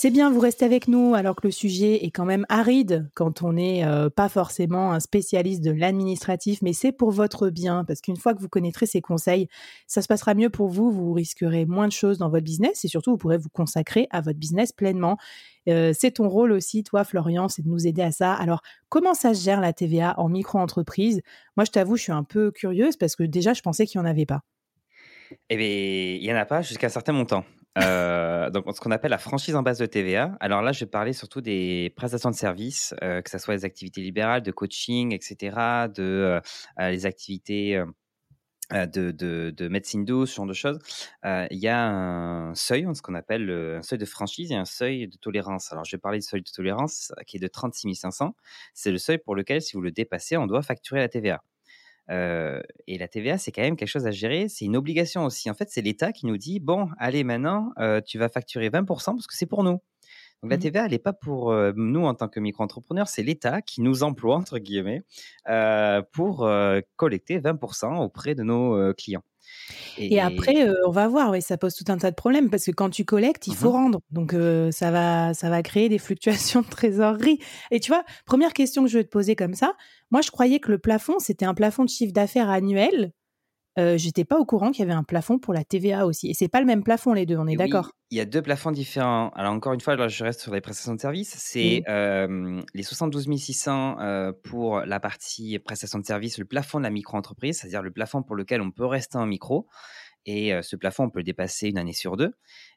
C'est bien, vous restez avec nous alors que le sujet est quand même aride quand on n'est euh, pas forcément un spécialiste de l'administratif, mais c'est pour votre bien parce qu'une fois que vous connaîtrez ces conseils, ça se passera mieux pour vous, vous risquerez moins de choses dans votre business et surtout vous pourrez vous consacrer à votre business pleinement. Euh, c'est ton rôle aussi, toi Florian, c'est de nous aider à ça. Alors, comment ça se gère la TVA en micro-entreprise? Moi, je t'avoue, je suis un peu curieuse parce que déjà, je pensais qu'il n'y en avait pas. Eh bien, il n'y en a pas jusqu'à un certain montant. Euh, donc, ce qu'on appelle la franchise en base de TVA. Alors là, je vais parler surtout des prestations de services, euh, que ce soit les activités libérales, de coaching, etc., de euh, les activités de, de, médecine douce, ce genre de choses. Il y a un seuil, ce qu'on appelle un seuil de franchise et un seuil de tolérance. Alors, je vais parler du seuil de tolérance qui est de 36 500. C'est le seuil pour lequel, si vous le dépassez, on doit facturer la TVA et la TVA, c'est quand même quelque chose à gérer. C'est une obligation aussi. En fait, c'est l'État qui nous dit bon, allez, maintenant, tu vas facturer 20% parce que c'est pour nous. Donc la mmh TVA, elle n'est pas pour nous en tant que micro-entrepreneurs, c'est l'État qui nous emploie, entre guillemets, pour collecter 20% auprès de nos clients. Et, après, on va voir, oui, ça pose tout un tas de problèmes parce que quand tu collectes, il faut mmh rendre. Donc, ça, va, ça va créer des fluctuations de trésorerie. Et tu vois, première question que je vais te poser comme ça, moi, je croyais que le plafond, c'était un plafond de chiffre d'affaires annuel euh, j'étais pas au courant qu'il y avait un plafond pour la TVA aussi. Et c'est pas le même plafond les deux, on est d'accord Il y a deux plafonds différents. Alors encore une fois, là, je reste sur les prestations de services. C'est les 72 600 euh, pour la partie prestation de services, le plafond de la micro-entreprise, c'est-à-dire le plafond pour lequel on peut rester en micro. Et ce plafond, on peut le dépasser une année sur deux.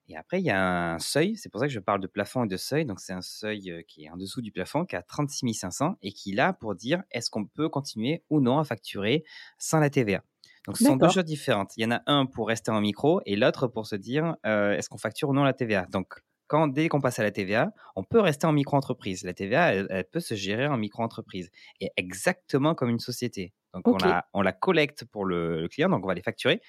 Et après, il y a un seuil. C'est pour ça que je parle de plafond et de seuil. Donc, c'est un seuil qui est en dessous du plafond, qui a 36 500 et qui est là pour dire est-ce qu'on peut continuer ou non à facturer sans la TVA. Donc, ce sont deux choses différentes. Il y en a un pour rester en micro et l'autre pour se dire euh, est-ce qu'on facture ou non la TVA. Donc, quand, dès qu'on passe à la TVA, on peut rester en micro-entreprise. La TVA, elle, peut se gérer en micro-entreprise. Et exactement comme une société. Donc, on, la, on, la, collecte pour le, client, donc on va les facturer.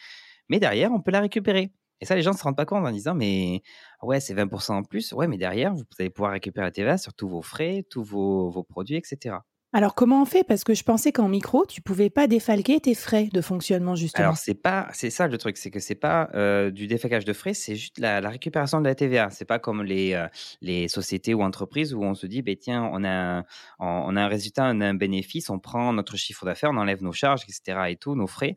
Mais derrière, on peut la récupérer. Et ça, les gens ne se rendent pas compte en disant, mais ouais, c'est 20% en plus. Ouais, mais derrière, vous allez pouvoir récupérer la TVA sur tous vos frais, tous vos, vos produits, etc. Alors comment on fait? Parce que je pensais qu'en micro, tu pouvais pas défalquer tes frais de fonctionnement justement. Alors c'est pas, c'est ça le truc, c'est que c'est pas euh, du défalquage de frais, c'est juste la, récupération de la TVA. C'est pas comme les euh, les sociétés ou entreprises où on se dit, ben tiens, on a un, on a un résultat, on a un bénéfice, on prend notre chiffre d'affaires, on enlève nos charges, etc. et tout, nos frais.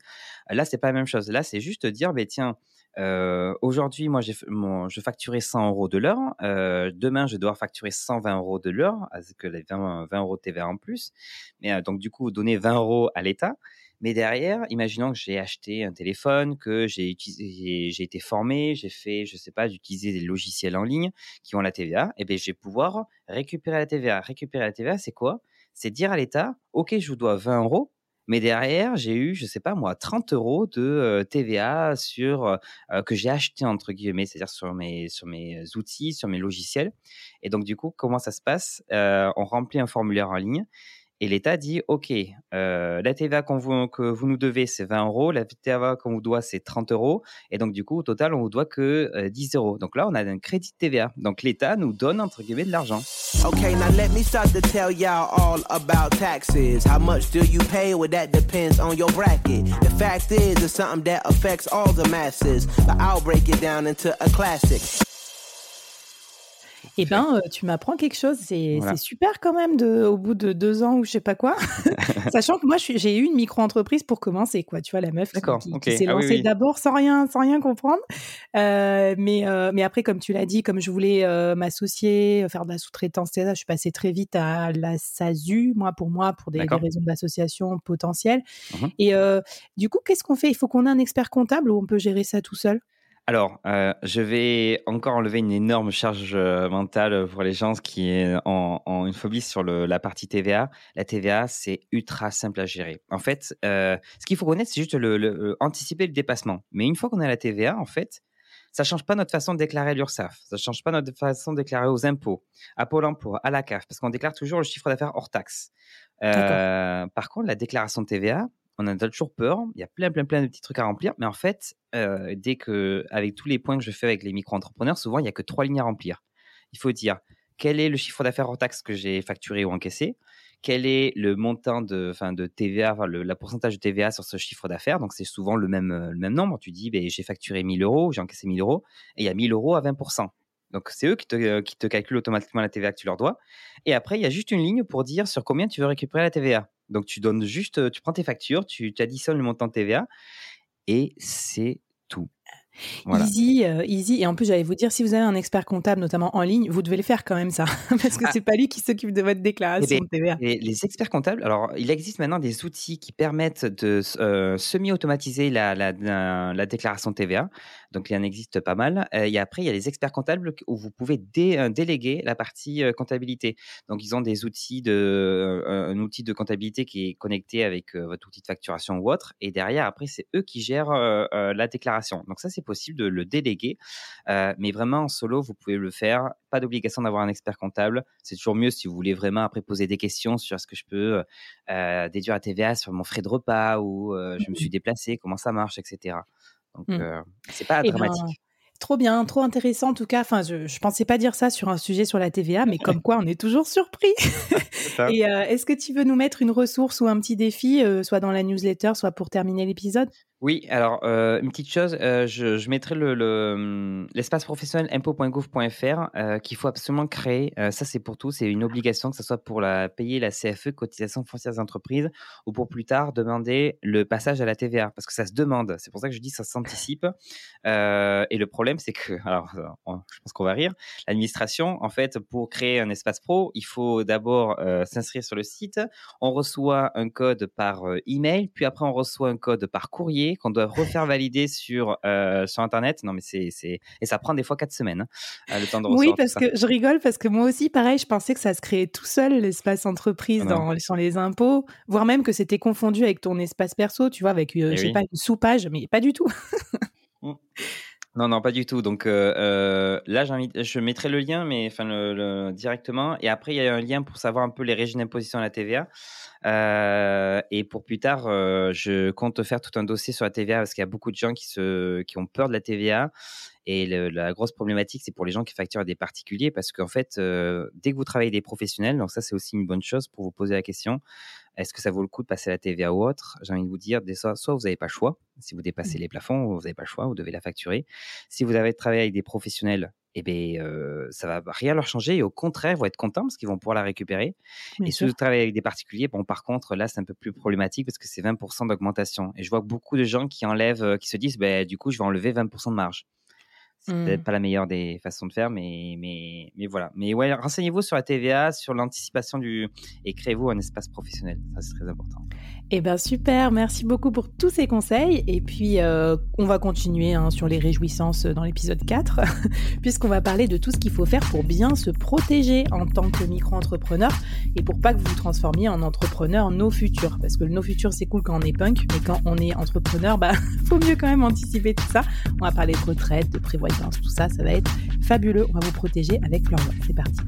Là c'est pas la même chose. Là c'est juste dire, ben tiens euh, aujourd'hui, moi, je facturais 100 euros de l'heure. Euh, demain, je dois facturer 120 euros de l'heure, avec les 20, 20, euros de TVA en plus. Mais euh, donc, du coup, donner 20 euros à l'État. Mais derrière, imaginons que j'ai acheté un téléphone, que j'ai j'ai été formé, j'ai fait, je sais pas, d'utiliser des logiciels en ligne qui ont la TVA. Et eh bien, je vais pouvoir récupérer la TVA. Récupérer la TVA, c'est quoi? C'est dire à l'État, OK, je vous dois 20 euros, mais derrière, j'ai eu, je sais pas moi, 30 euros de TVA sur que j'ai acheté entre guillemets, c'est-à-dire sur mes sur mes outils, sur mes logiciels. Et donc du coup, comment ça se passe? On remplit un formulaire en ligne et l'État dit, OK, euh, la TVA que vous nous devez, c'est 20 euros. La TVA qu'on vous doit, c'est 30 euros. Et donc, du coup, au total, on vous doit que euh, 10 euros. Donc là, on a un crédit de TVA. Donc, l'État nous donne, entre guillemets, de l'argent. Okay, now let me start to tell y'all all about taxes. How much do you pay? Well, that depends on your bracket. The fact is, it's something that affects all the masses. But I'll break it down into a classic. Eh ben, tu m'apprends quelque chose. C'est super quand même de, au bout de deux ans ou je sais pas quoi. Sachant que moi, j'ai eu une micro-entreprise pour commencer, quoi. Tu vois, la meuf qui, s'est ah lancée d'abord sans rien, sans rien comprendre. mais, mais après, comme tu l'as dit, comme je voulais m'associer, faire de la sous-traitance, je suis passée très vite à la SASU, moi pour moi, pour des, raisons d'association potentielles. Mmh Et du coup, qu'est-ce qu'on fait? Il faut qu'on ait un expert comptable ou on peut gérer ça tout seul? Alors, euh, je vais encore enlever une énorme charge euh, mentale pour les gens qui ont, une phobie sur la partie TVA. La TVA, c'est ultra simple à gérer. En fait, euh, ce qu'il faut connaître, c'est juste le, anticiper le dépassement. Mais une fois qu'on a la TVA, en fait, ça change pas notre façon de déclarer à l'URSSAF, ça change pas notre façon de déclarer aux impôts, à Pôle emploi, à la CAF, parce qu'on déclare toujours le chiffre d'affaires hors taxe. par contre, la déclaration de TVA, on a toujours peur. Il y a plein, plein, plein de petits trucs à remplir. Mais en fait, euh, dès que, avec tous les points que je fais avec les micro-entrepreneurs, souvent, il n'y a que trois lignes à remplir. Il faut dire quel est le chiffre d'affaires hors taxe que j'ai facturé ou encaissé, quel est le montant de, TVA, le la pourcentage de TVA sur ce chiffre d'affaires. Donc, c'est souvent le même, le même nombre. Tu dis, ben, j'ai facturé 1000 euros, j'ai encaissé 1000 euros, et il y a 1000 euros à 20%. Donc, c'est eux qui te, qui te calculent automatiquement la TVA que tu leur dois. Et après, il y a juste une ligne pour dire sur combien tu veux récupérer la TVA. Donc, tu donnes juste, tu prends tes factures, tu, tu additionnes le montant de TVA et c'est Easy, euh, easy. Et en plus, j'allais vous dire, si vous avez un expert comptable, notamment en ligne, vous devez le faire quand même ça, parce que ah. c'est pas lui qui s'occupe de votre déclaration de TVA. Et les experts comptables, alors il existe maintenant des outils qui permettent de euh, semi-automatiser la, la, déclaration de TVA. Donc il en existe pas mal. Euh, et après, il y a les experts comptables où vous pouvez déléguer la partie comptabilité. Donc ils ont des outils de, un outil de comptabilité qui est connecté avec votre outil de facturation ou autre. Et derrière, après, c'est eux qui gèrent la déclaration. Donc ça, c'est possible de le déléguer. Euh, mais vraiment, en solo, vous pouvez le faire. Pas d'obligation d'avoir un expert comptable. C'est toujours mieux si vous voulez vraiment après poser des questions sur est-ce que je peux euh, déduire la TVA sur mon frais de repas ou euh, je me suis mmh déplacé, comment ça marche, etc. Donc, mmh. c'est pas eh ben, dramatique. Trop bien, trop intéressant en tout cas. Enfin, je, ne pensais pas dire ça sur un sujet sur la TVA, mais comme quoi on est toujours surpris. Et est-ce que tu veux nous mettre une ressource ou un petit défi, soit dans la newsletter, soit pour terminer l'épisode? Oui, alors euh, une petite chose, euh, je, je, mettrai hum, l'espace professionnel impôt.gouv.fr euh, qu'il faut absolument créer. ça, c'est pour tout, c'est une obligation, que ce soit pour payer la CFE, cotisation foncière des entreprises, ou pour plus tard demander le passage à la TVA, parce que ça se demande. C'est pour ça que je dis ça s'anticipe. et le problème, c'est que, alors, je pense qu'on va rire, l'administration, en fait, pour créer un espace pro, il faut d'abord s'inscrire sur le site. On reçoit un code par email, puis après on reçoit un code par courrier qu'on doit refaire valider sur, euh, sur Internet. Non, mais c'est, c'est... Et ça prend des fois quatre semaines, hein, euh, le temps de Oui, parce que je rigole, parce que moi aussi, pareil, je pensais que ça se créait tout seul, l'espace entreprise ah dans, sur les impôts, voire même que c'était confondu avec ton espace perso, tu vois, avec, euh, eh je sais pas, une sous-page, mais pas du tout. Non, non, pas du tout. Donc là, je mettrai le lien, mais enfin le, directement. Et après, il y a un lien pour savoir un peu les régimes d'imposition à la TVA. Euh, et pour plus tard, euh, je compte faire tout un dossier sur la TVA parce qu'il y a beaucoup de gens qui, se, qui ont peur de la TVA. Et la grosse problématique, c'est pour les gens qui facturent des particuliers parce qu'en fait, euh, dès que vous travaillez des professionnels, donc ça, c'est aussi une bonne chose pour vous poser la question est-ce que ça vaut le coup de passer la TVA ou autre? J'ai envie de vous dire, soit, vous n'avez pas le choix. Si vous dépassez mmh. les plafonds, vous n'avez pas le choix, vous devez la facturer. Si vous avez travaillé avec des professionnels, eh bien, euh, ça va rien leur changer et au contraire, ils vont être contents parce qu'ils vont pouvoir la récupérer. et si vous travaillez avec des particuliers, bon, par contre, là, c'est un peu plus problématique parce que c'est 20% d'augmentation. Et je vois beaucoup de gens qui enlèvent, euh, qui se disent, bah, du coup, je vais enlever 20% de marge. C'est peut-être mmh. pas la meilleure des façons de faire, mais, mais, mais voilà. Mais ouais, renseignez-vous sur la TVA, sur l'anticipation du. et créez-vous un espace professionnel. Ça, c'est très important. Eh ben super, merci beaucoup pour tous ces conseils. Et puis, euh, on va continuer hein, sur les réjouissances dans l'épisode 4, puisqu'on va parler de tout ce qu'il faut faire pour bien se protéger en tant que micro-entrepreneur et pour pas que vous vous transformiez en entrepreneur no futur. Parce que le no futur, c'est cool quand on est punk, mais quand on est entrepreneur, bah, faut mieux quand même anticiper tout ça. On va parler de retraite, de prévoyance tout ça, ça va être fabuleux. On va vous protéger avec Florian. C'est parti.